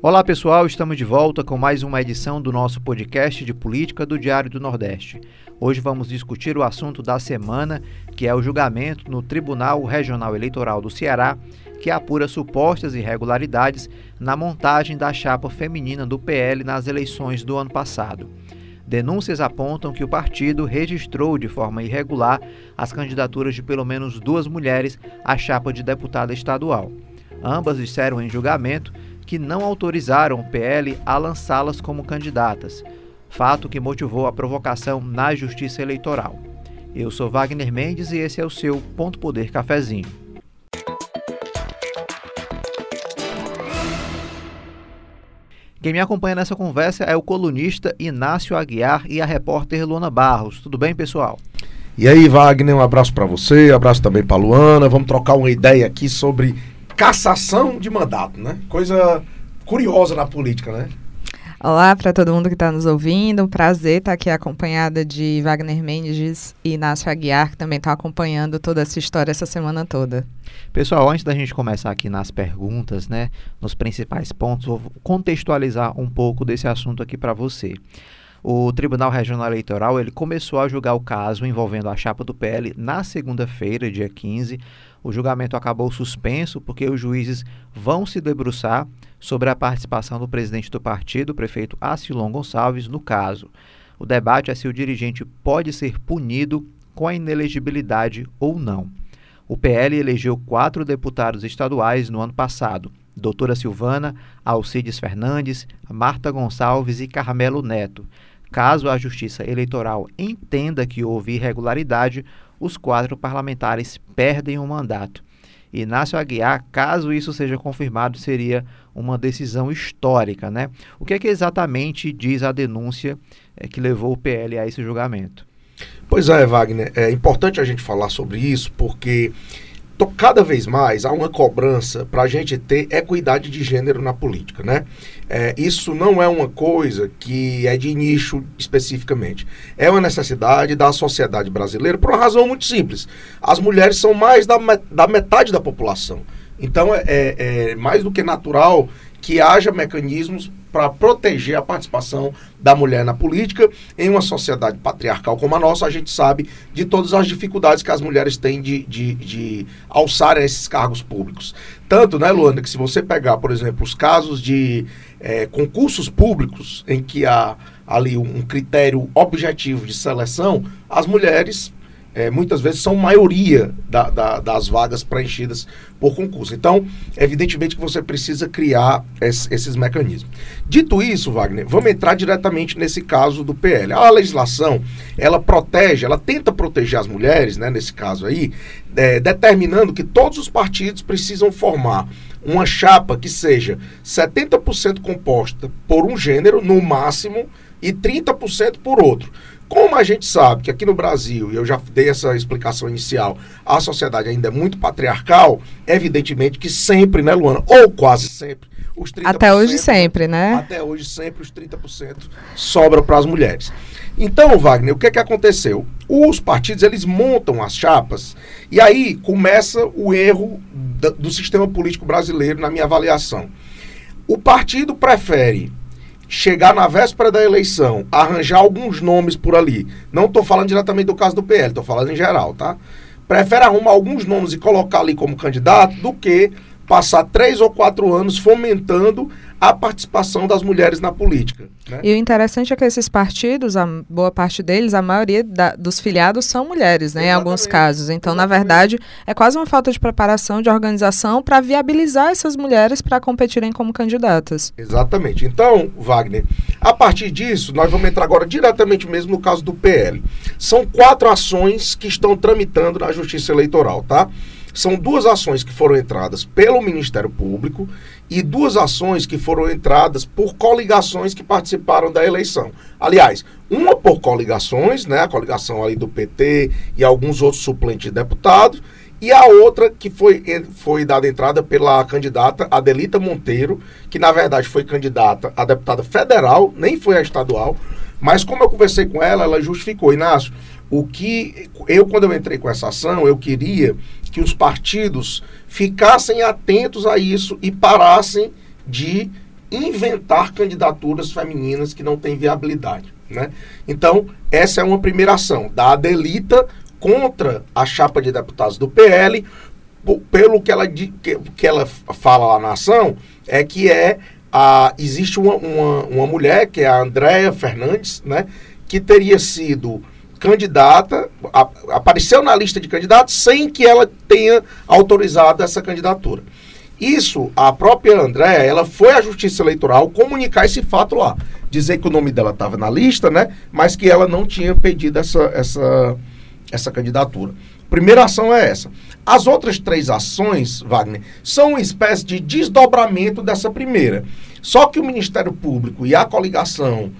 Olá pessoal, estamos de volta com mais uma edição do nosso podcast de política do Diário do Nordeste. Hoje vamos discutir o assunto da semana, que é o julgamento no Tribunal Regional Eleitoral do Ceará, que apura supostas irregularidades na montagem da chapa feminina do PL nas eleições do ano passado. Denúncias apontam que o partido registrou de forma irregular as candidaturas de pelo menos duas mulheres à chapa de deputada estadual. Ambas disseram em julgamento que não autorizaram o PL a lançá-las como candidatas, fato que motivou a provocação na Justiça Eleitoral. Eu sou Wagner Mendes e esse é o seu Ponto Poder Cafezinho. Quem me acompanha nessa conversa é o colunista Inácio Aguiar e a repórter Luana Barros. Tudo bem, pessoal? E aí, Wagner, um abraço para você, um abraço também para Luana. Vamos trocar uma ideia aqui sobre cassação de mandato, né? Coisa curiosa na política, né? Olá para todo mundo que está nos ouvindo. Prazer estar tá aqui acompanhada de Wagner Mendes e Inácio Aguiar, que também está acompanhando toda essa história essa semana toda. Pessoal, antes da gente começar aqui nas perguntas, né, nos principais pontos, vou contextualizar um pouco desse assunto aqui para você. O Tribunal Regional Eleitoral ele começou a julgar o caso envolvendo a chapa do PL na segunda-feira, dia 15. O julgamento acabou suspenso porque os juízes vão se debruçar sobre a participação do presidente do partido, o prefeito Acilon Gonçalves, no caso. O debate é se o dirigente pode ser punido com a inelegibilidade ou não. O PL elegeu quatro deputados estaduais no ano passado: Doutora Silvana, Alcides Fernandes, Marta Gonçalves e Carmelo Neto. Caso a Justiça Eleitoral entenda que houve irregularidade, os quatro parlamentares perdem o mandato. Inácio Aguiar, caso isso seja confirmado, seria uma decisão histórica, né? O que é que exatamente diz a denúncia é, que levou o PL a esse julgamento? Pois é, Wagner, é importante a gente falar sobre isso porque cada vez mais há uma cobrança para a gente ter equidade de gênero na política, né? É, isso não é uma coisa que é de nicho especificamente. É uma necessidade da sociedade brasileira por uma razão muito simples. As mulheres são mais da, da metade da população. Então é, é, é mais do que natural que haja mecanismos para proteger a participação da mulher na política. Em uma sociedade patriarcal como a nossa, a gente sabe de todas as dificuldades que as mulheres têm de, de, de alçar esses cargos públicos. Tanto, né, Luana, que se você pegar, por exemplo, os casos de é, concursos públicos em que há ali um critério objetivo de seleção, as mulheres é, muitas vezes são maioria da, da, das vagas preenchidas por concurso. Então, evidentemente que você precisa criar es, esses mecanismos. Dito isso, Wagner, vamos entrar diretamente nesse caso do PL. A legislação, ela protege, ela tenta proteger as mulheres, né, nesse caso aí, é, determinando que todos os partidos precisam formar uma chapa que seja 70% composta por um gênero, no máximo, e 30% por outro. Como a gente sabe que aqui no Brasil, e eu já dei essa explicação inicial, a sociedade ainda é muito patriarcal, evidentemente que sempre, né, Luana? Ou quase sempre, os 30%. Até hoje sempre, né? Até hoje sempre os 30% sobra para as mulheres. Então, Wagner, o que é que aconteceu? Os partidos, eles montam as chapas e aí começa o erro do sistema político brasileiro, na minha avaliação. O partido prefere chegar na véspera da eleição, arranjar alguns nomes por ali. Não estou falando diretamente do caso do PL, estou falando em geral, tá? Prefere arrumar alguns nomes e colocar ali como candidato do que passar três ou quatro anos fomentando a participação das mulheres na política. Né? E o interessante é que esses partidos, a boa parte deles, a maioria da, dos filiados são mulheres, né, em alguns casos. Então, Exatamente. na verdade, é quase uma falta de preparação, de organização para viabilizar essas mulheres para competirem como candidatas. Exatamente. Então, Wagner, a partir disso, nós vamos entrar agora diretamente mesmo no caso do PL. São quatro ações que estão tramitando na Justiça Eleitoral, tá? São duas ações que foram entradas pelo Ministério Público e duas ações que foram entradas por coligações que participaram da eleição. Aliás, uma por coligações, né, a coligação ali do PT e alguns outros suplentes de deputados, e a outra que foi, foi dada entrada pela candidata Adelita Monteiro, que na verdade foi candidata a deputada federal, nem foi a estadual, mas como eu conversei com ela, ela justificou, Inácio, o que eu, quando eu entrei com essa ação, eu queria que os partidos ficassem atentos a isso e parassem de inventar candidaturas femininas que não têm viabilidade. Né? Então, essa é uma primeira ação da Adelita contra a chapa de deputados do PL, pelo que ela, que, ela fala lá na ação, é que é a, existe uma, uma, uma mulher, que é a Andréa Fernandes, né, que teria sido candidata, a, apareceu na lista de candidatos sem que ela tenha autorizado essa candidatura. Isso, a própria Andréa, ela foi à Justiça Eleitoral comunicar esse fato lá. Dizer que o nome dela estava na lista, né? Mas que ela não tinha pedido essa, essa, essa candidatura. Primeira ação é essa. As outras três ações, Wagner, são uma espécie de desdobramento dessa primeira. Só que o Ministério Público e a coligação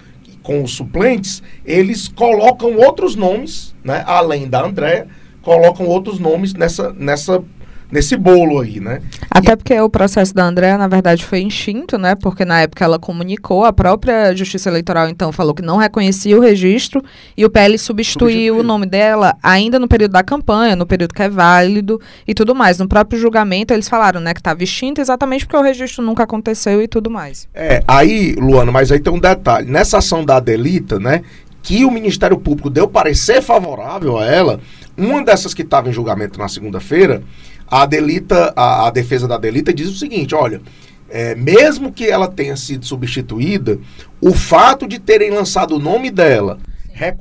com os suplentes, eles colocam outros nomes, né, além da Andréa, colocam outros nomes nessa, nessa nesse bolo aí, né? Até e... porque o processo da Andréa, na verdade, foi extinto, né? Porque na época ela comunicou, a própria Justiça Eleitoral, então, falou que não reconhecia o registro e o PL substituiu, substituiu. o nome dela ainda no período da campanha, no período que é válido e tudo mais. No próprio julgamento, eles falaram, né, que estava extinto exatamente porque o registro nunca aconteceu e tudo mais. É, aí, Luana, mas aí tem um detalhe. Nessa ação da Adelita, né, que o Ministério Público deu parecer favorável a ela, uma dessas que estava em julgamento na segunda-feira, a Adelita, a, a defesa da Adelita diz o seguinte: olha, é, mesmo que ela tenha sido substituída, o fato de terem lançado o nome dela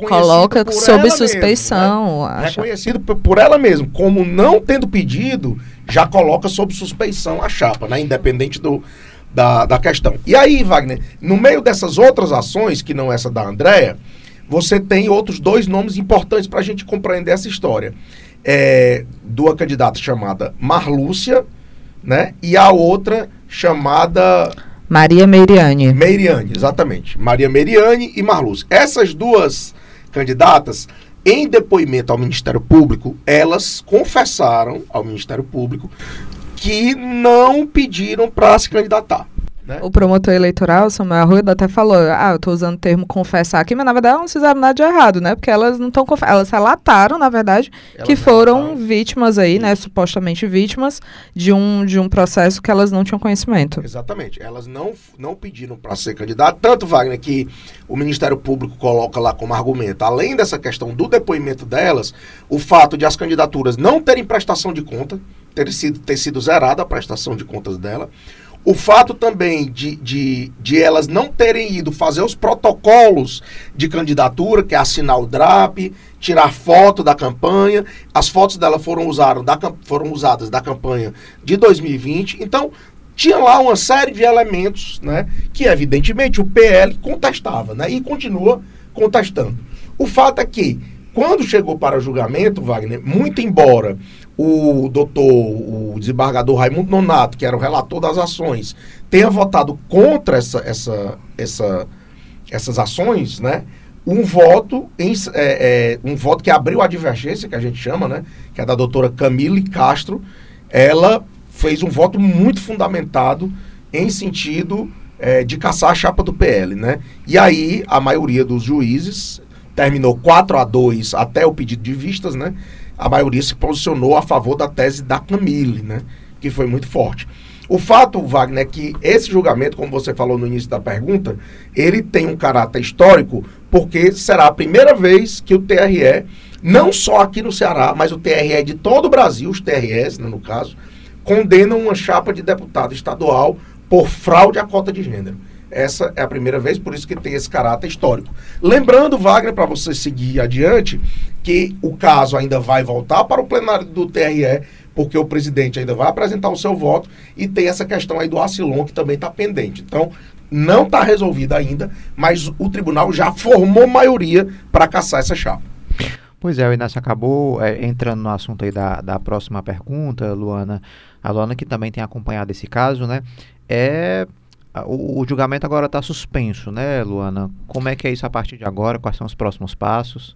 coloca sob suspeição, mesma, né? reconhecido por, por ela mesma, como não tendo pedido, já coloca sob suspeição a chapa, né? Independente do, da, da questão. E aí, Wagner, no meio dessas outras ações, que não essa da Andréa, você tem outros dois nomes importantes para a gente compreender essa história é, de uma candidata chamada Marlúcia, né? E a outra chamada Maria Meiriane. Meiriane, exatamente. Maria Meiriane e Marlúcia. Essas duas candidatas, em depoimento ao Ministério Público, elas confessaram ao Ministério Público que não pediram para se candidatar. Né? O promotor eleitoral, Samuel Arruda, até falou: ah, eu estou usando o termo confessar aqui, mas na verdade elas não fizeram nada de errado, né? Porque elas não estão Elas relataram, na verdade, elas que foram relataram. vítimas aí, né? Supostamente vítimas de um, de um processo que elas não tinham conhecimento. Exatamente. Elas não, não pediram para ser candidato. Tanto, Wagner, que o Ministério Público coloca lá como argumento, além dessa questão do depoimento delas, o fato de as candidaturas não terem prestação de conta, ter sido, ter sido zerada a prestação de contas dela o fato também de, de, de elas não terem ido fazer os protocolos de candidatura, que é assinar o DRAP, tirar foto da campanha. As fotos dela foram, usaram da, foram usadas da campanha de 2020. Então, tinha lá uma série de elementos né, que, evidentemente, o PL contestava né, e continua contestando. O fato é que, quando chegou para julgamento, Wagner, muito embora o doutor, o desembargador Raimundo Nonato, que era o relator das ações, tenha votado contra essa, essa, essa, essas ações, né? Um voto, em, é, é, um voto que abriu a divergência, que a gente chama, né? Que é da doutora Camille Castro. Ela fez um voto muito fundamentado em sentido é, de caçar a chapa do PL, né? E aí a maioria dos juízes terminou 4 a 2 até o pedido de vistas, né? a maioria se posicionou a favor da tese da Camille, né? Que foi muito forte. O fato, Wagner, é que esse julgamento, como você falou no início da pergunta, ele tem um caráter histórico, porque será a primeira vez que o TRE, não só aqui no Ceará, mas o TRE de todo o Brasil, os TREs, né, no caso, condenam uma chapa de deputado estadual por fraude à cota de gênero. Essa é a primeira vez, por isso que tem esse caráter histórico. Lembrando, Wagner, para você seguir adiante, que o caso ainda vai voltar para o plenário do TRE, porque o presidente ainda vai apresentar o seu voto e tem essa questão aí do Acilon que também está pendente. Então, não está resolvida ainda, mas o tribunal já formou maioria para caçar essa chapa. Pois é, o Inácio acabou é, entrando no assunto aí da, da próxima pergunta, Luana. A Luana que também tem acompanhado esse caso, né? É o, o julgamento agora está suspenso, né, Luana? Como é que é isso a partir de agora? Quais são os próximos passos?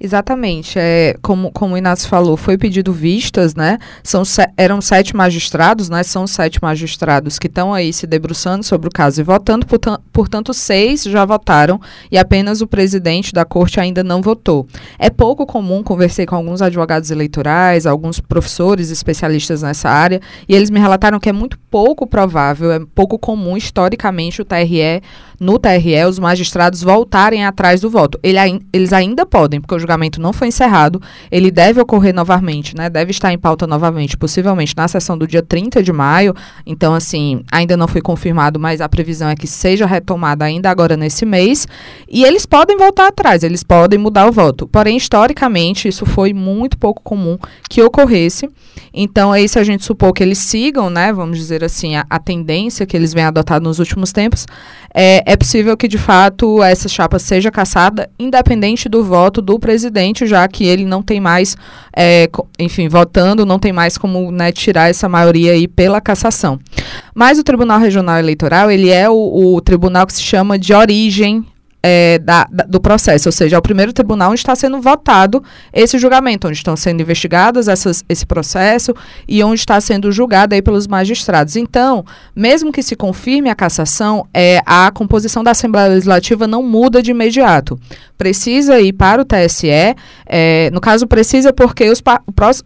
Exatamente. É, como, como o Inácio falou, foi pedido vistas, né? São, eram sete magistrados, né? São sete magistrados que estão aí se debruçando sobre o caso e votando, portanto, seis já votaram e apenas o presidente da corte ainda não votou. É pouco comum, conversei com alguns advogados eleitorais, alguns professores especialistas nessa área, e eles me relataram que é muito pouco provável, é pouco comum, histórico historicamente, o TRE, no TRE, os magistrados voltarem atrás do voto. Ele, eles ainda podem, porque o julgamento não foi encerrado, ele deve ocorrer novamente, né? Deve estar em pauta novamente, possivelmente na sessão do dia 30 de maio. Então, assim, ainda não foi confirmado, mas a previsão é que seja retomada ainda agora nesse mês. E eles podem voltar atrás, eles podem mudar o voto. Porém, historicamente, isso foi muito pouco comum que ocorresse. Então, aí, se a gente supor que eles sigam, né, vamos dizer assim, a, a tendência que eles vêm adotando nos últimos tempos, é, é possível que, de fato, essa chapa seja caçada, independente do voto do presidente, já que ele não tem mais, é, enfim, votando, não tem mais como né, tirar essa maioria aí pela cassação. Mas o Tribunal Regional Eleitoral, ele é o, o tribunal que se chama de origem é, da, da, do processo, ou seja, é o primeiro tribunal onde está sendo votado esse julgamento, onde estão sendo investigados essas, esse processo e onde está sendo julgado aí pelos magistrados. Então, mesmo que se confirme a cassação, é, a composição da Assembleia Legislativa não muda de imediato. Precisa ir para o TSE, é, no caso precisa porque os,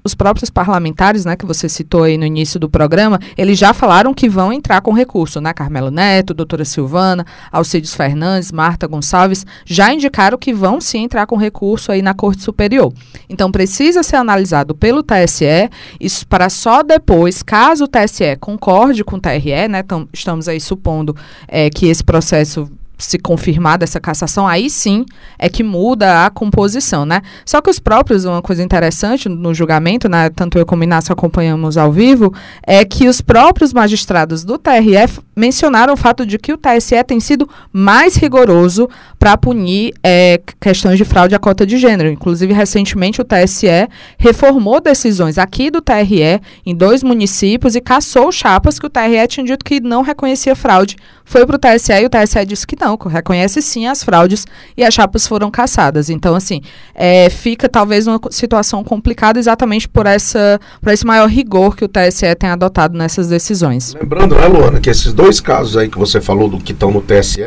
os próprios parlamentares, né, que você citou aí no início do programa, eles já falaram que vão entrar com recurso, né, Carmelo Neto, doutora Silvana, Alcides Fernandes, Marta Gonçalves, já indicaram que vão sim entrar com recurso aí na Corte Superior. Então precisa ser analisado pelo TSE, isso para só depois, caso o TSE concorde com o TRE, né? Tam, estamos aí supondo é, que esse processo se confirmada essa cassação, aí sim é que muda a composição, né? Só que os próprios, uma coisa interessante no julgamento, né, tanto eu como Inácio acompanhamos ao vivo, é que os próprios magistrados do TRF mencionaram o fato de que o TSE tem sido mais rigoroso para punir é, questões de fraude à cota de gênero. Inclusive, recentemente, o TSE reformou decisões aqui do TRE em dois municípios e caçou chapas que o TRE tinha dito que não reconhecia fraude. Foi para o TSE e o TSE disse que não, reconhece sim as fraudes e as chapas foram caçadas. Então, assim, é, fica talvez uma situação complicada exatamente por, essa, por esse maior rigor que o TSE tem adotado nessas decisões. Lembrando, né, Luana, que esses dois casos aí que você falou do que estão no TSE,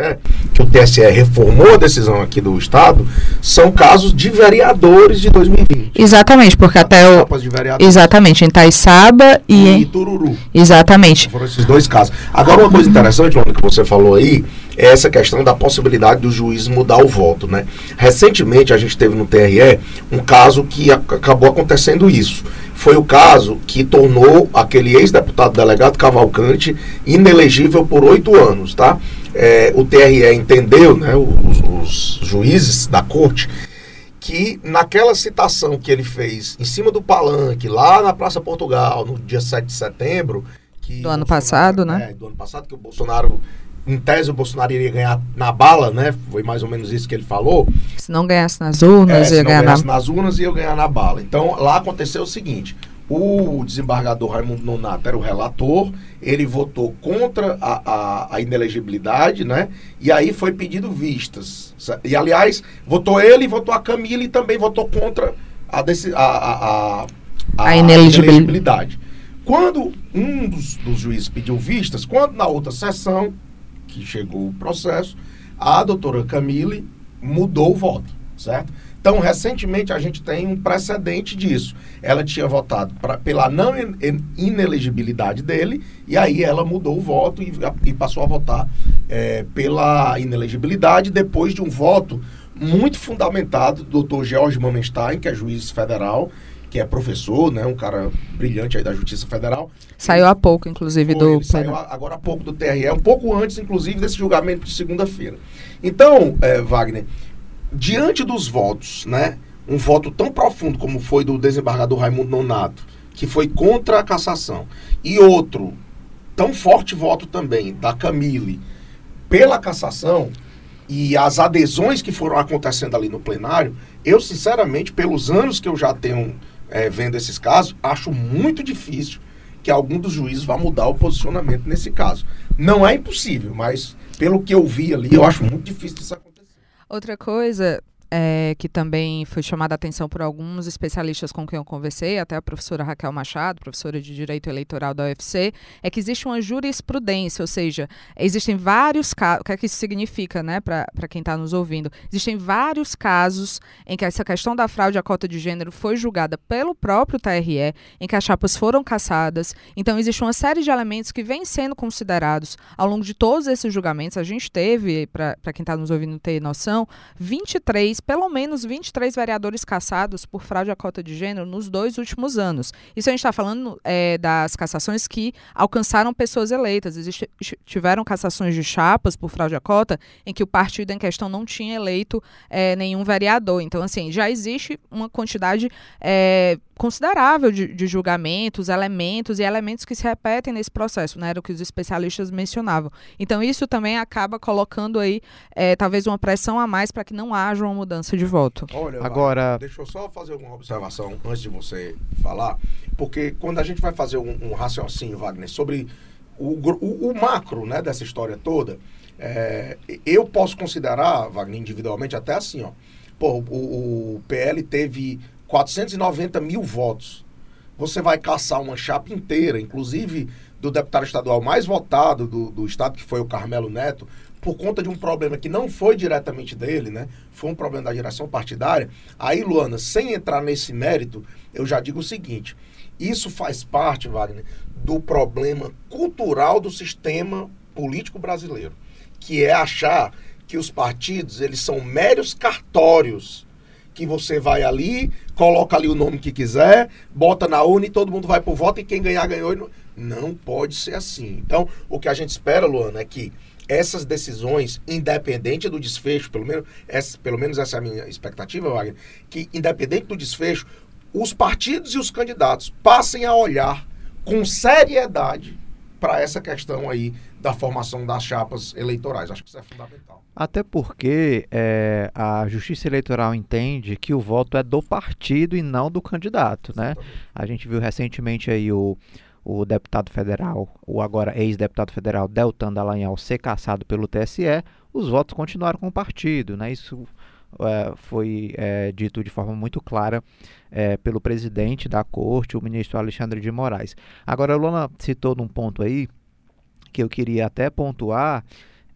que o TSE reformou a decisão aqui do Estado, são casos de vereadores de 2020. Exatamente, porque até o. Exatamente, em Itaiçaba e, e em Tururu. Exatamente. Foram esses dois casos. Agora, uma coisa interessante, Luana, que você falou aí, é essa questão da possibilidade do juiz mudar o voto, né? Recentemente a gente teve no TRE um caso que acabou acontecendo isso. Foi o caso que tornou aquele ex-deputado delegado Cavalcante inelegível por oito anos, tá? É, o TRE entendeu, né, os, os juízes da corte, que naquela citação que ele fez em cima do palanque, lá na Praça Portugal, no dia 7 de setembro. do ano passado, né? É, do ano passado, que o Bolsonaro em tese o Bolsonaro iria ganhar na bala, né? Foi mais ou menos isso que ele falou. Se não ganhasse nas urnas, é, ia ganhar na... nas urnas, ia ganhar na bala. Então, lá aconteceu o seguinte: o desembargador Raimundo Nonato era o relator, ele votou contra a, a, a, inelegibilidade, né? E aí foi pedido vistas. E, aliás, votou ele, votou a Camila e também votou contra a, a, a, a, a inelegibilidade. Quando um dos, dos juízes pediu vistas, quando na outra sessão que chegou o processo, a doutora Camille mudou o voto, certo? Então, recentemente, a gente tem um precedente disso. Ela tinha votado pra, pela não inelegibilidade dele, e aí ela mudou o voto e, e passou a votar é, pela inelegibilidade, depois de um voto muito fundamentado do doutor George Momenstein, que é juiz federal, que é professor, né, um cara brilhante aí da Justiça Federal. Saiu há pouco, inclusive, Foi, do. Saiu agora há pouco do TRE, um pouco antes, inclusive, desse julgamento de segunda-feira. Então, é, Wagner, diante dos votos, né, um voto tão profundo como foi do desembargador Raimundo Nonato, que foi contra a cassação, e outro tão forte voto também da Camille pela cassação e as adesões que foram acontecendo ali no plenário, eu sinceramente, pelos anos que eu já tenho é, vendo esses casos, acho muito difícil que algum dos juízes vá mudar o posicionamento nesse caso. Não é impossível, mas pelo que eu vi ali, eu acho muito difícil isso acontecer. Outra coisa, é, que também foi chamada a atenção por alguns especialistas com quem eu conversei, até a professora Raquel Machado, professora de Direito Eleitoral da UFC, é que existe uma jurisprudência, ou seja, existem vários casos, o que é que isso significa, né, para quem está nos ouvindo? Existem vários casos em que essa questão da fraude à cota de gênero foi julgada pelo próprio TRE, em que as chapas foram cassadas, então existe uma série de elementos que vêm sendo considerados ao longo de todos esses julgamentos, a gente teve, para quem está nos ouvindo ter noção, 23, pelo menos 23 vereadores cassados por fraude à cota de gênero nos dois últimos anos. Isso a gente está falando é, das cassações que alcançaram pessoas eleitas. Existe, tiveram cassações de chapas por fraude à cota em que o partido em questão não tinha eleito é, nenhum vereador. Então, assim, já existe uma quantidade é, considerável de, de, julgamentos, elementos e elementos que se repetem nesse processo, né? Era o que os especialistas mencionavam. Então, isso também acaba colocando aí, é, talvez, uma pressão a mais para que não haja uma mudança de voto. Olha, agora. Deixa eu só fazer uma observação antes de você falar, porque quando a gente vai fazer um, um raciocínio, Wagner, sobre o, o, o, macro né, dessa história toda, é, eu posso considerar, Wagner, individualmente, até assim, ó. Pô, o, o PL teve 490 mil votos. Você vai caçar uma chapa inteira, inclusive do deputado estadual mais votado do, do estado, que foi o Carmelo Neto, por conta de um problema que não foi diretamente dele, né? Foi um problema da direção partidária. Aí, Luana, sem entrar nesse mérito, eu já digo o seguinte: isso faz parte, Wagner, do problema cultural do sistema político brasileiro, que é achar que os partidos eles são meros cartórios que você vai ali, coloca ali o nome que quiser, bota na urna e todo mundo vai pro voto e quem ganhar, ganhou. Não... não pode ser assim. Então, o que a gente espera, Luana, é que essas decisões, independente do desfecho, pelo menos essa, pelo menos essa é a minha expectativa, Wagner, que independente do desfecho, os partidos e os candidatos passem a olhar com seriedade para essa questão aí da formação das chapas eleitorais. Acho que isso é fundamental. Até porque é, a Justiça Eleitoral entende que o voto é do partido e não do candidato, né? A gente viu recentemente aí o, o deputado federal, o agora ex-deputado federal Deltan Dallagnol ser caçado pelo TSE, os votos continuaram com o partido, né? Isso é, foi é, dito de forma muito clara é, pelo presidente da corte, o ministro Alexandre de Moraes. Agora, a Lona citou num ponto aí que eu queria até pontuar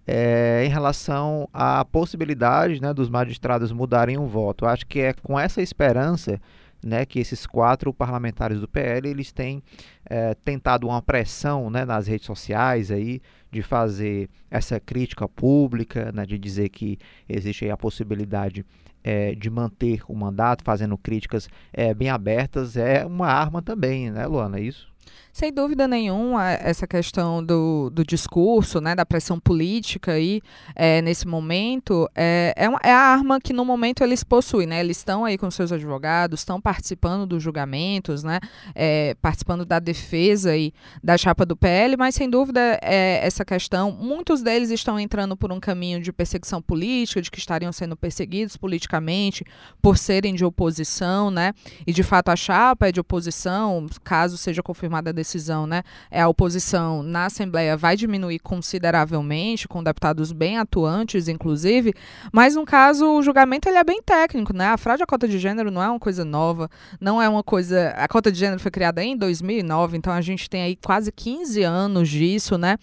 é, em relação à possibilidade né, dos magistrados mudarem o voto. Acho que é com essa esperança né, que esses quatro parlamentares do PL eles têm é, tentado uma pressão né, nas redes sociais aí de fazer essa crítica pública, né, de dizer que existe a possibilidade é, de manter o mandato, fazendo críticas é, bem abertas, é uma arma também, né, Luana? É isso? Sem dúvida nenhuma, essa questão do, do discurso, né, da pressão política aí, é, nesse momento, é, é, uma, é, a arma que no momento eles possuem, né? Eles estão aí com seus advogados, estão participando dos julgamentos, né? É, participando da defesa aí da chapa do PL, mas sem dúvida essa questão, muitos deles estão entrando por um caminho de perseguição política, de que estariam sendo perseguidos politicamente por serem de oposição, né? E de fato a chapa é de oposição, caso seja confirmada a decisão, né, é a oposição na Assembleia vai diminuir consideravelmente, com deputados bem atuantes, inclusive, mas no caso o julgamento ele é bem técnico, né? A fraude à cota de gênero não é uma coisa nova, não é uma coisa. A cota de gênero foi criada em 2009, então a gente tem aí quase 15 anos disso, né?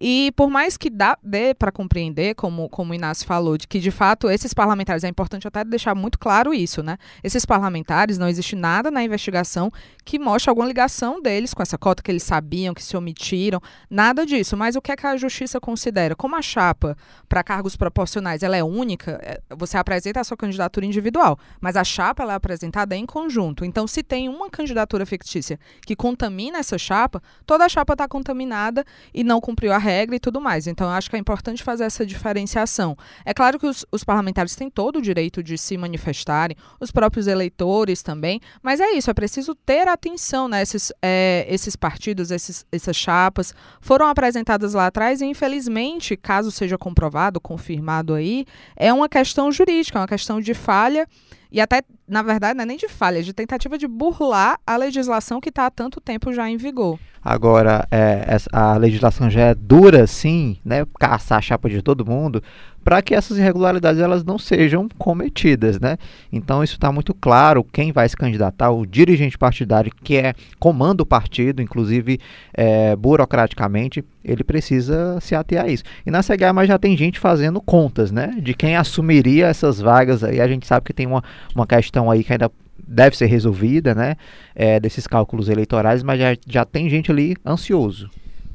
E por mais que dá, dê para compreender, como, como o Inácio falou, de que de fato esses parlamentares, é importante até deixar muito claro isso, né? Esses parlamentares, não existe nada na investigação que mostre alguma ligação deles com essa cota, que eles sabiam, que se omitiram, nada disso. Mas o que, é que a justiça considera? Como a chapa para cargos proporcionais ela é única, é, você apresenta a sua candidatura individual, mas a chapa ela é apresentada em conjunto. Então, se tem uma candidatura fictícia que contamina essa chapa, toda a chapa está contaminada e não cumpriu a regra e tudo mais. Então, eu acho que é importante fazer essa diferenciação. É claro que os, os parlamentares têm todo o direito de se manifestarem, os próprios eleitores também, mas é isso, é preciso ter atenção, né? Esses, é, esses partidos, esses, essas chapas, foram apresentadas lá atrás e, infelizmente, caso seja comprovado, confirmado aí, é uma questão jurídica, é uma questão de falha e até, na verdade, não é nem de falha, é de tentativa de burlar a legislação que está há tanto tempo já em vigor. Agora, é, a legislação já é dura, sim, né? Caçar a chapa de todo mundo, para que essas irregularidades elas não sejam cometidas, né? Então isso está muito claro. Quem vai se candidatar, o dirigente partidário que é comanda o partido, inclusive é, burocraticamente, ele precisa se ater a isso. E na CEGAMA já tem gente fazendo contas, né? De quem assumiria essas vagas aí. A gente sabe que tem uma, uma questão aí que ainda deve ser resolvida, né? É, desses cálculos eleitorais, mas já, já tem gente ali ansioso.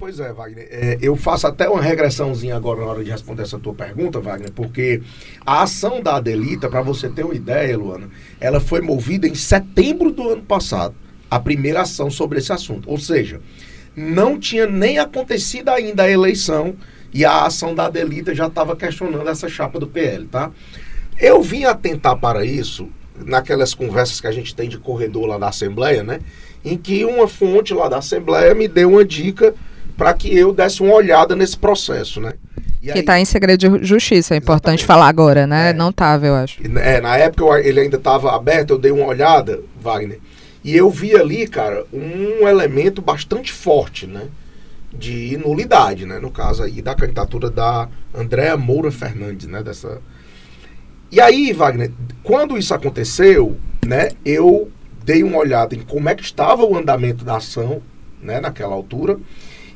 Pois é, Wagner. É, eu faço até uma regressãozinha agora na hora de responder essa tua pergunta, Wagner, porque a ação da Adelita, para você ter uma ideia, Luana, ela foi movida em setembro do ano passado, a primeira ação sobre esse assunto. Ou seja, não tinha nem acontecido ainda a eleição e a ação da Adelita já estava questionando essa chapa do PL, tá? Eu vim atentar para isso naquelas conversas que a gente tem de corredor lá da Assembleia, né? Em que uma fonte lá da Assembleia me deu uma dica para que eu desse uma olhada nesse processo, né? E que está em segredo de justiça, é importante Exatamente. falar agora, né? É. Não estava, eu acho. É, na época eu, ele ainda estava aberto, eu dei uma olhada, Wagner, e eu vi ali, cara, um elemento bastante forte, né? De nulidade, né? No caso aí da candidatura da Andréa Moura Fernandes, né? Dessa, e aí, Wagner, quando isso aconteceu, né, eu dei uma olhada em como é que estava o andamento da ação, né, naquela altura.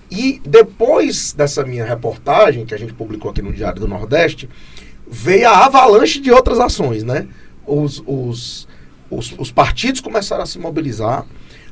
E depois dessa minha reportagem, que a gente publicou aqui no Diário do Nordeste, veio a avalanche de outras ações, né? Os, os, os, os partidos começaram a se mobilizar,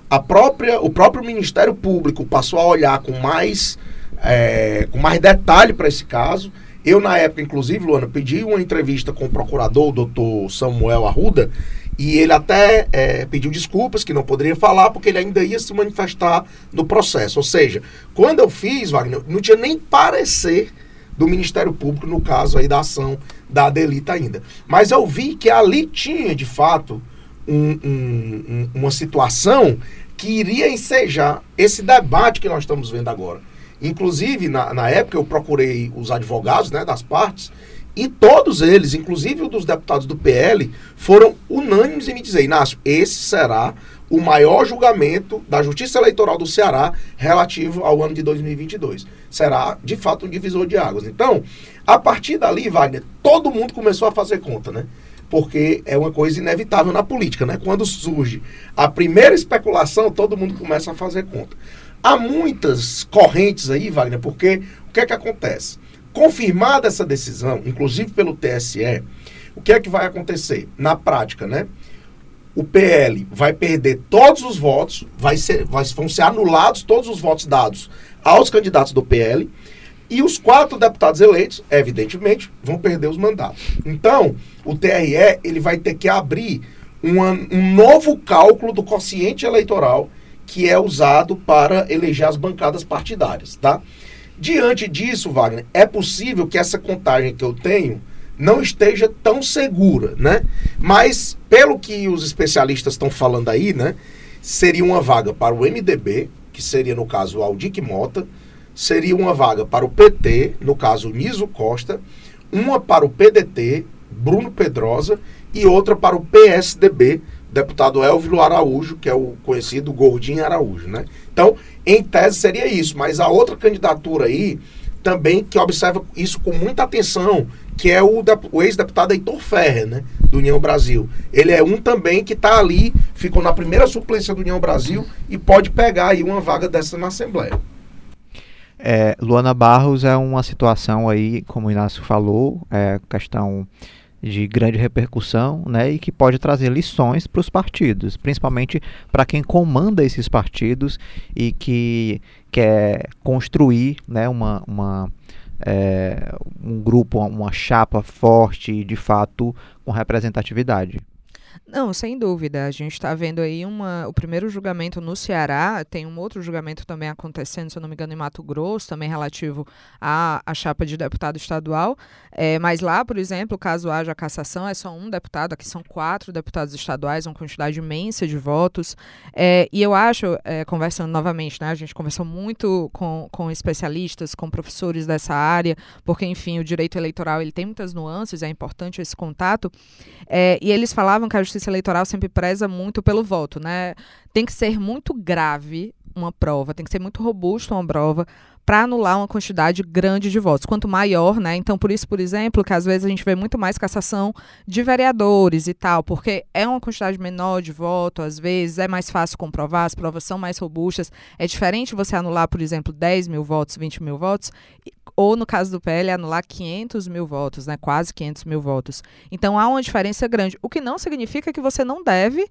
a própria, o próprio Ministério Público passou a olhar com mais, é, com mais detalhe para esse caso eu, na época, inclusive, Luana, pedi uma entrevista com o procurador, o doutor Samuel Arruda, e ele até é, pediu desculpas que não poderia falar, porque ele ainda ia se manifestar no processo. Ou seja, quando eu fiz, Wagner, não tinha nem parecer do Ministério Público no caso aí da ação da Adelita ainda. Mas eu vi que ali tinha, de fato, um, um, uma situação que iria ensejar esse debate que nós estamos vendo agora. Inclusive, na, na época, eu procurei os advogados né, das partes e todos eles, inclusive o dos deputados do PL, foram unânimes em me dizer, Inácio, esse será o maior julgamento da Justiça Eleitoral do Ceará relativo ao ano de 2022. Será, de fato, um divisor de águas. Então, a partir dali, Wagner, todo mundo começou a fazer conta, né? Porque é uma coisa inevitável na política, né? Quando surge a primeira especulação, todo mundo começa a fazer conta. Há muitas correntes aí, Wagner, porque o que é que acontece? Confirmada essa decisão, inclusive pelo TSE, o que é que vai acontecer? Na prática, né? O PL vai perder todos os votos, vai ser, vai, vão ser anulados todos os votos dados aos candidatos do PL, e os quatro deputados eleitos, evidentemente, vão perder os mandatos. Então, o TRE ele vai ter que abrir uma, um novo cálculo do quociente eleitoral que é usado para eleger as bancadas partidárias, tá? Diante disso, Wagner, é possível que essa contagem que eu tenho não esteja tão segura, né? Mas, pelo que os especialistas estão falando aí, né? Seria uma vaga para o MDB, que seria, no caso, o Aldic Mota, seria uma vaga para o PT, no caso, Niso Costa, uma para o PDT, Bruno Pedrosa, e outra para o PSDB, deputado Elvio Araújo, que é o conhecido Gordinho Araújo, né? Então, em tese seria isso, mas a outra candidatura aí também que observa isso com muita atenção, que é o, o ex-deputado Heitor Ferrer, né, do União Brasil. Ele é um também que está ali, ficou na primeira suplência do União Brasil e pode pegar aí uma vaga dessa na Assembleia. É, Luana Barros é uma situação aí, como o Inácio falou, é questão de grande repercussão né, e que pode trazer lições para os partidos, principalmente para quem comanda esses partidos e que quer construir né, uma, uma, é, um grupo, uma chapa forte e de fato com representatividade. Não, sem dúvida. A gente está vendo aí uma, o primeiro julgamento no Ceará, tem um outro julgamento também acontecendo, se eu não me engano, em Mato Grosso, também relativo à, à chapa de deputado estadual. É, mas lá, por exemplo, caso haja cassação, é só um deputado, aqui são quatro deputados estaduais, uma quantidade imensa de votos. É, e eu acho, é, conversando novamente, né, a gente conversou muito com, com especialistas, com professores dessa área, porque, enfim, o direito eleitoral ele tem muitas nuances, é importante esse contato. É, e eles falavam que a justiça eleitoral sempre preza muito pelo voto, né? Tem que ser muito grave uma prova, tem que ser muito robusta uma prova para anular uma quantidade grande de votos. Quanto maior, né? Então, por isso, por exemplo, que às vezes a gente vê muito mais cassação de vereadores e tal, porque é uma quantidade menor de voto, às vezes é mais fácil comprovar, as provas são mais robustas. É diferente você anular, por exemplo, 10 mil votos, 20 mil votos, ou no caso do PL, anular 500 mil votos, né? Quase 500 mil votos. Então, há uma diferença grande, o que não significa que você não deve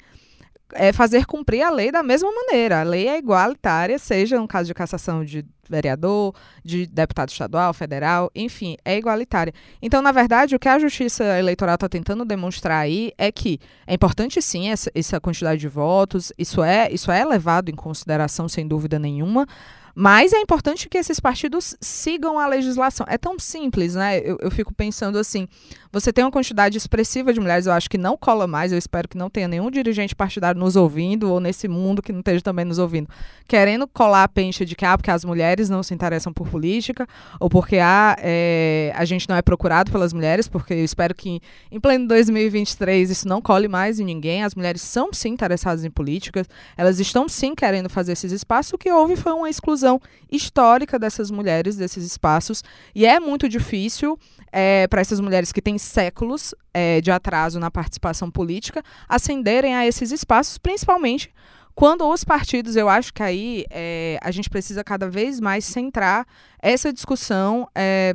é fazer cumprir a lei da mesma maneira. A lei é igualitária, seja no caso de cassação de vereador, de deputado estadual, federal, enfim, é igualitária. Então, na verdade, o que a Justiça Eleitoral está tentando demonstrar aí é que é importante sim essa, essa quantidade de votos, isso é, isso é levado em consideração, sem dúvida nenhuma, mas é importante que esses partidos sigam a legislação. É tão simples, né? Eu, eu fico pensando assim: você tem uma quantidade expressiva de mulheres, eu acho que não cola mais, eu espero que não tenha nenhum dirigente partidário nos ouvindo, ou nesse mundo que não esteja também nos ouvindo, querendo colar a pencha de que, ah, porque as mulheres não se interessam por política, ou porque ah, é, a gente não é procurado pelas mulheres, porque eu espero que em pleno 2023 isso não cole mais em ninguém. As mulheres são sim interessadas em políticas, elas estão sim querendo fazer esses espaços. O que houve foi uma exclusão histórica dessas mulheres, desses espaços, e é muito difícil é, para essas mulheres que têm séculos é, de atraso na participação política ascenderem a esses espaços, principalmente quando os partidos, eu acho que aí é, a gente precisa cada vez mais centrar essa discussão é,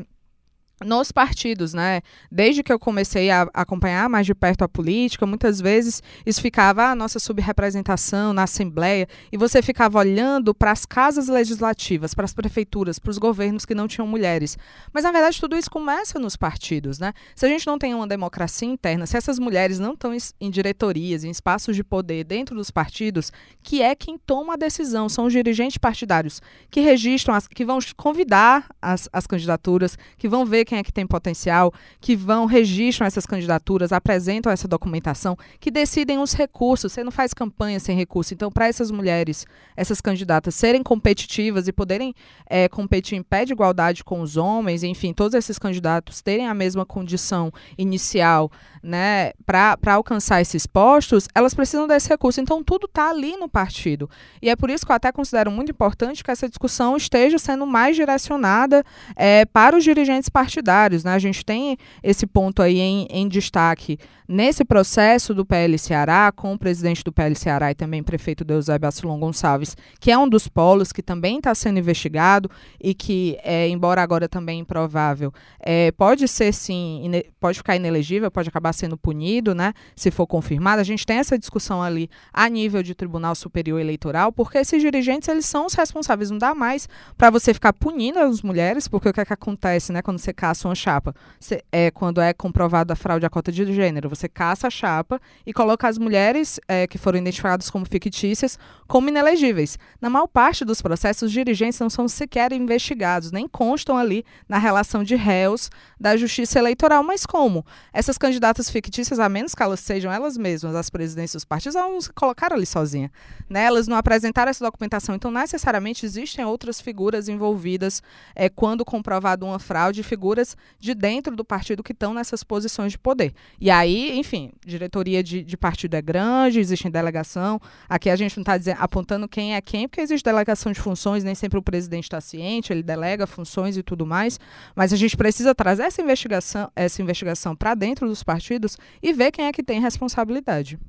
nos partidos, né? Desde que eu comecei a acompanhar mais de perto a política, muitas vezes isso ficava a ah, nossa subrepresentação na Assembleia e você ficava olhando para as casas legislativas, para as prefeituras, para os governos que não tinham mulheres. Mas na verdade tudo isso começa nos partidos, né? Se a gente não tem uma democracia interna, se essas mulheres não estão em diretorias, em espaços de poder dentro dos partidos, que é quem toma a decisão, são os dirigentes partidários que registram, as, que vão convidar as, as candidaturas, que vão ver quem é que tem potencial, que vão, registram essas candidaturas, apresentam essa documentação, que decidem os recursos. Você não faz campanha sem recurso. Então, para essas mulheres, essas candidatas serem competitivas e poderem é, competir em pé de igualdade com os homens, enfim, todos esses candidatos terem a mesma condição inicial né, para alcançar esses postos, elas precisam desse recurso. Então, tudo está ali no partido. E é por isso que eu até considero muito importante que essa discussão esteja sendo mais direcionada é, para os dirigentes partidários. Né? A gente tem esse ponto aí em, em destaque nesse processo do PL Ceará, com o presidente do PL Ceará e também prefeito Deusébio Assilon Gonçalves, que é um dos polos que também está sendo investigado e que, é, embora agora também improvável, é, pode ser sim, pode ficar inelegível, pode acabar sendo punido, né, se for confirmado. A gente tem essa discussão ali a nível de Tribunal Superior Eleitoral, porque esses dirigentes eles são os responsáveis. Não dá mais para você ficar punindo as mulheres, porque o que, é que acontece, né, quando você caça uma chapa? Você, é quando é comprovada a fraude à cota de gênero, você caça a chapa e coloca as mulheres é, que foram identificadas como fictícias como inelegíveis. Na maior parte dos processos, os dirigentes não são sequer investigados, nem constam ali na relação de réus da justiça eleitoral. Mas como? Essas candidatas fictícias, a menos que elas sejam elas mesmas as presidências dos partidos, elas não se colocaram ali sozinha. Né? Elas não apresentaram essa documentação. Então, necessariamente, existem outras figuras envolvidas é, quando comprovado uma fraude, figuras de dentro do partido que estão nessas posições de poder. E aí, enfim, diretoria de, de partido é grande, existe delegação. Aqui a gente não está apontando quem é quem, porque existe delegação de funções, nem sempre o presidente está ciente, ele delega funções e tudo mais. Mas a gente precisa trazer essa investigação, essa investigação para dentro dos partidos e ver quem é que tem responsabilidade.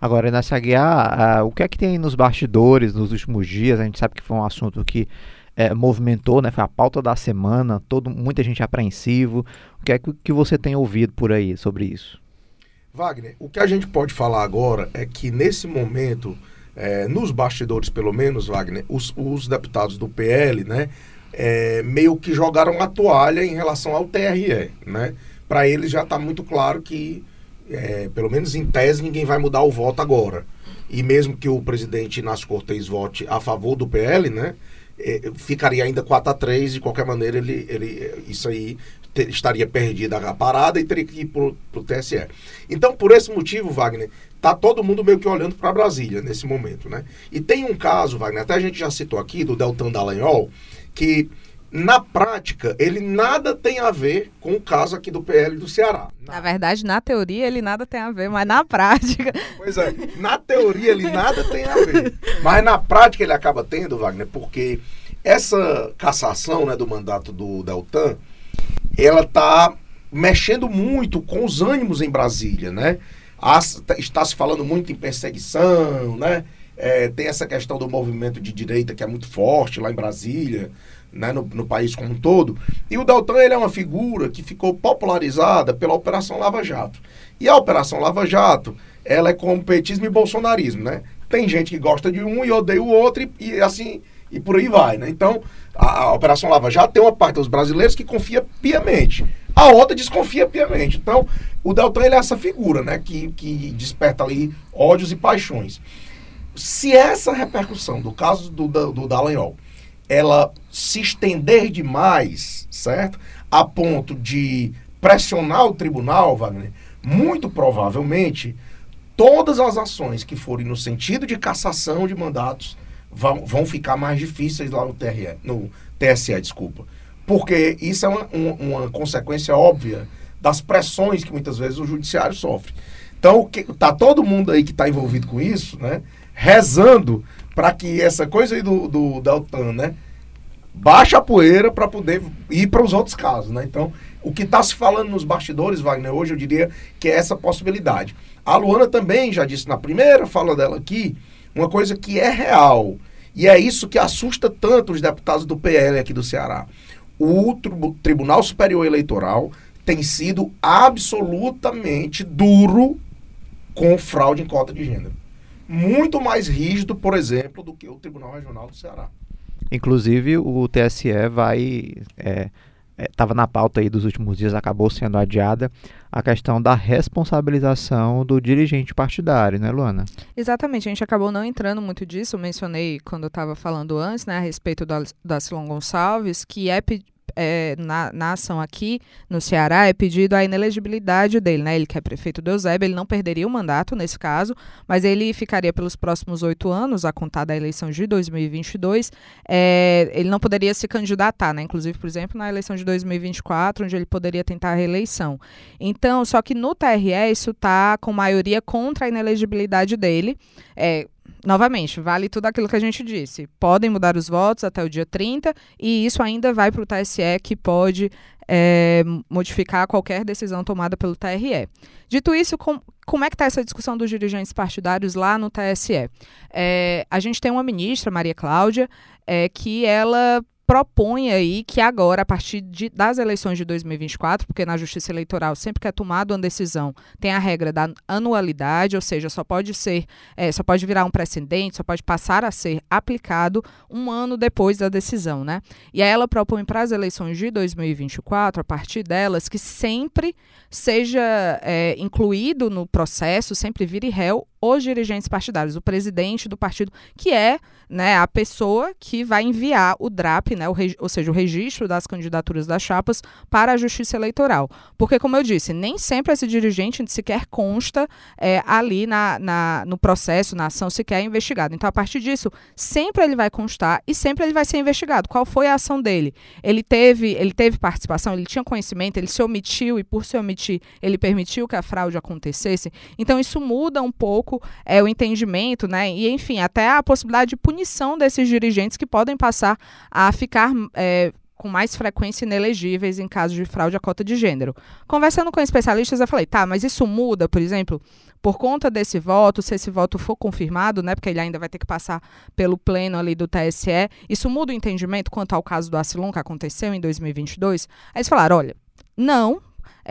Agora, Inácio Aguiar, uh, o que é que tem nos bastidores nos últimos dias? A gente sabe que foi um assunto que é, movimentou, né? Foi a pauta da semana, todo, muita gente apreensivo. O que é que, que você tem ouvido por aí sobre isso? Wagner, o que a gente pode falar agora é que nesse momento, é, nos bastidores pelo menos, Wagner, os, os deputados do PL, né, é, meio que jogaram a toalha em relação ao TRE, né? Para eles já está muito claro que é, pelo menos em tese, ninguém vai mudar o voto agora. E mesmo que o presidente Inácio Cortez vote a favor do PL, né? É, ficaria ainda 4 a 3 de qualquer maneira ele, ele isso aí ter, estaria perdida a parada e teria que ir para o TSE. Então, por esse motivo, Wagner, tá todo mundo meio que olhando para Brasília nesse momento, né? E tem um caso, Wagner, até a gente já citou aqui, do Deltan Dallagnol, que na prática, ele nada tem a ver com o caso aqui do PL do Ceará. Na verdade, na teoria, ele nada tem a ver, mas na prática. Pois é, na teoria ele nada tem a ver. Mas na prática ele acaba tendo, Wagner, porque essa cassação né, do mandato do Deltan, ela está mexendo muito com os ânimos em Brasília, né? está se falando muito em perseguição, né? É, tem essa questão do movimento de direita que é muito forte lá em Brasília né, no, no, país como um todo. E o Deltan ele é uma figura que ficou popularizada pela Operação Lava Jato. E a Operação Lava Jato, ela é como petismo e bolsonarismo, né? Tem gente que gosta de um e odeia o outro e, e assim e por aí vai, né? Então, a, a, Operação Lava Jato tem uma parte dos brasileiros que confia piamente. A outra desconfia piamente. Então, o Deltan ele é essa figura, né? Que, que desperta ali ódios e paixões. Se essa repercussão do caso do, do, do Dallagnol ela se estender demais, certo? A ponto de pressionar o tribunal, Wagner, muito provavelmente todas as ações que forem no sentido de cassação de mandatos vão, vão ficar mais difíceis lá no, TRE, no TSE, desculpa. Porque isso é uma, uma, uma consequência óbvia das pressões que muitas vezes o judiciário sofre. Então, que, tá todo mundo aí que está envolvido com isso, né, rezando para que essa coisa aí do, do da né, baixe a poeira para poder ir para os outros casos, né? Então, o que está se falando nos bastidores, Wagner, hoje eu diria que é essa possibilidade. A Luana também já disse na primeira fala dela aqui uma coisa que é real. E é isso que assusta tanto os deputados do PL aqui do Ceará. O Tribunal Superior Eleitoral tem sido absolutamente duro com fraude em cota de gênero muito mais rígido, por exemplo, do que o Tribunal Regional do Ceará. Inclusive, o TSE vai. É, é, na pauta aí dos últimos dias, acabou sendo adiada a questão da responsabilização do dirigente partidário, né, Luana? Exatamente, a gente acabou não entrando muito disso, mencionei quando eu estava falando antes, né, a respeito do Silon Gonçalves, que é é, na, na ação aqui no Ceará é pedido a inelegibilidade dele, né? Ele que é prefeito do Eusébio, ele não perderia o mandato nesse caso, mas ele ficaria pelos próximos oito anos, a contar da eleição de 2022. É, ele não poderia se candidatar, né? Inclusive, por exemplo, na eleição de 2024, onde ele poderia tentar a reeleição. Então, só que no TRE isso está com maioria contra a inelegibilidade dele. É, novamente, vale tudo aquilo que a gente disse. Podem mudar os votos até o dia 30 e isso ainda vai para o TSE que pode é, modificar qualquer decisão tomada pelo TRE. Dito isso, com, como é que está essa discussão dos dirigentes partidários lá no TSE? É, a gente tem uma ministra, Maria Cláudia, é, que ela propõe aí que agora, a partir de, das eleições de 2024, porque na Justiça Eleitoral, sempre que é tomada uma decisão, tem a regra da anualidade, ou seja, só pode ser, é, só pode virar um precedente, só pode passar a ser aplicado um ano depois da decisão, né? E aí ela propõe para as eleições de 2024, a partir delas, que sempre seja é, incluído no processo, sempre vire réu os dirigentes partidários, o presidente do partido, que é né, a pessoa que vai enviar o DRAP, né, o ou seja, o registro das candidaturas das chapas, para a Justiça Eleitoral. Porque, como eu disse, nem sempre esse dirigente sequer consta é, ali na, na, no processo, na ação, sequer é investigado. Então, a partir disso, sempre ele vai constar e sempre ele vai ser investigado. Qual foi a ação dele? Ele teve, ele teve participação, ele tinha conhecimento, ele se omitiu e, por se omitir, ele permitiu que a fraude acontecesse. Então, isso muda um pouco é, o entendimento, né? E, enfim, até a possibilidade de punição desses dirigentes que podem passar a ficar. É, com mais frequência inelegíveis em caso de fraude à cota de gênero. Conversando com especialistas, eu falei, tá, mas isso muda, por exemplo, por conta desse voto, se esse voto for confirmado, né, porque ele ainda vai ter que passar pelo pleno ali do TSE, isso muda o entendimento quanto ao caso do Asilon que aconteceu em 2022? Aí eles falaram, olha, não,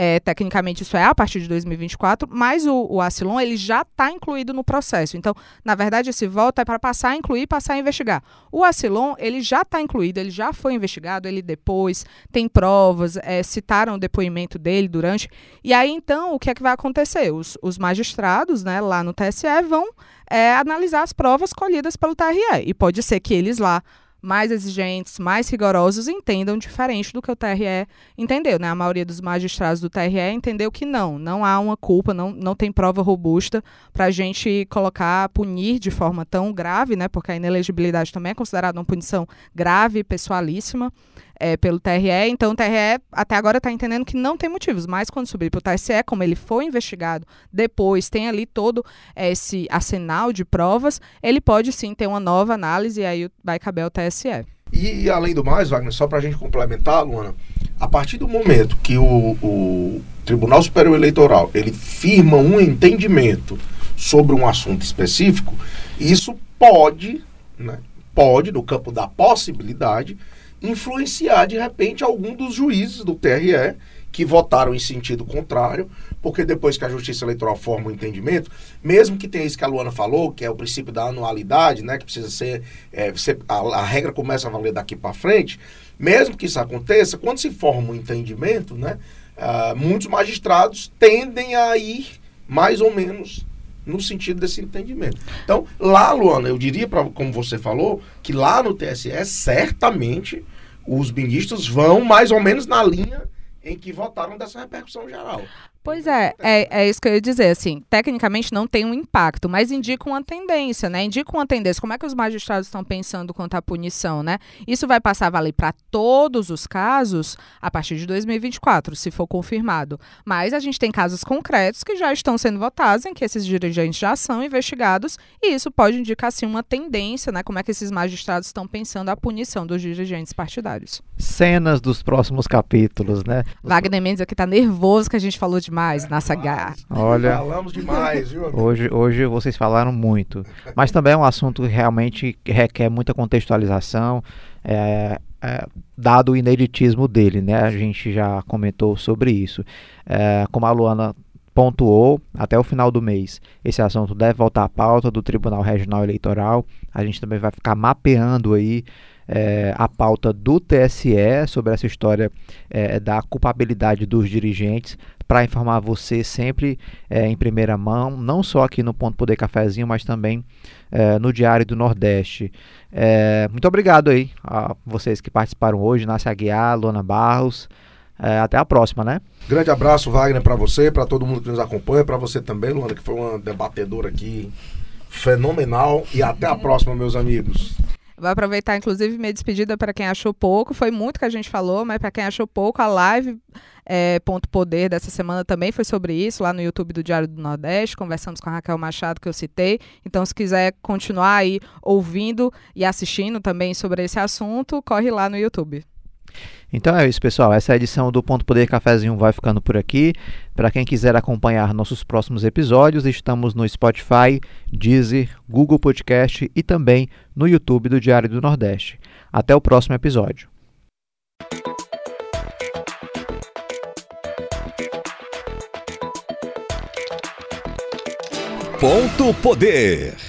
é, tecnicamente isso é a partir de 2024, mas o, o Acilon ele já está incluído no processo. Então, na verdade, esse voto é para passar a incluir, passar a investigar. O Acilon ele já está incluído, ele já foi investigado, ele depois tem provas, é, citaram o depoimento dele durante. E aí, então, o que é que vai acontecer? Os, os magistrados, né, lá no TSE vão é, analisar as provas colhidas pelo TRE. E pode ser que eles lá mais exigentes, mais rigorosos, entendam diferente do que o TRE entendeu. Né? A maioria dos magistrados do TRE entendeu que não, não há uma culpa, não, não tem prova robusta para a gente colocar, punir de forma tão grave, né? porque a inelegibilidade também é considerada uma punição grave, pessoalíssima é, pelo TRE. Então, o TRE até agora está entendendo que não tem motivos, mas quando subir para o TSE, como ele foi investigado depois, tem ali todo esse arsenal de provas, ele pode sim ter uma nova análise e aí vai caber ao TSE. E, além do mais, Wagner, só para a gente complementar, Luana, a partir do momento que o, o Tribunal Superior Eleitoral ele firma um entendimento sobre um assunto específico, isso pode, né, pode, no campo da possibilidade, influenciar de repente algum dos juízes do TRE que votaram em sentido contrário, porque depois que a Justiça Eleitoral forma o um entendimento, mesmo que tenha isso que a Luana falou, que é o princípio da anualidade, né, que precisa ser, é, ser a, a, regra começa a valer daqui para frente, mesmo que isso aconteça, quando se forma um entendimento, né, uh, muitos magistrados tendem a ir mais ou menos no sentido desse entendimento. Então, lá, Luana, eu diria, pra, como você falou, que lá no TSE, certamente, os ministros vão mais ou menos na linha em que votaram dessa repercussão geral. Pois é, é, é isso que eu ia dizer, assim, tecnicamente não tem um impacto, mas indica uma tendência, né? Indica uma tendência. Como é que os magistrados estão pensando quanto à punição, né? Isso vai passar a valer para todos os casos a partir de 2024, se for confirmado. Mas a gente tem casos concretos que já estão sendo votados, em que esses dirigentes já são investigados, e isso pode indicar, sim, uma tendência, né? Como é que esses magistrados estão pensando a punição dos dirigentes partidários. Cenas dos próximos capítulos, né? Wagner Mendes aqui tá nervoso que a gente falou de demais é, nessa garra. Olha, falamos demais, viu? Hoje, hoje vocês falaram muito, mas também é um assunto que realmente requer muita contextualização, é, é, dado o ineditismo dele, né? A gente já comentou sobre isso. É, como a Luana pontuou, até o final do mês, esse assunto deve voltar à pauta do Tribunal Regional Eleitoral. A gente também vai ficar mapeando aí é, a pauta do TSE sobre essa história é, da culpabilidade dos dirigentes para informar você sempre é, em primeira mão, não só aqui no Ponto Poder Cafezinho, mas também é, no Diário do Nordeste. É, muito obrigado aí a vocês que participaram hoje, Nácia Aguiar, Lona Barros. É, até a próxima, né? Grande abraço, Wagner, para você, para todo mundo que nos acompanha, para você também, Luana, que foi uma debatedora aqui fenomenal. E até a próxima, meus amigos. Vou aproveitar, inclusive, minha despedida para quem achou pouco. Foi muito que a gente falou, mas para quem achou pouco, a live é, Ponto Poder dessa semana também foi sobre isso, lá no YouTube do Diário do Nordeste. Conversamos com a Raquel Machado, que eu citei. Então, se quiser continuar aí ouvindo e assistindo também sobre esse assunto, corre lá no YouTube. Então é isso, pessoal. Essa edição do Ponto Poder Cafézinho vai ficando por aqui. Para quem quiser acompanhar nossos próximos episódios, estamos no Spotify, Deezer, Google Podcast e também no YouTube do Diário do Nordeste. Até o próximo episódio. Ponto Poder.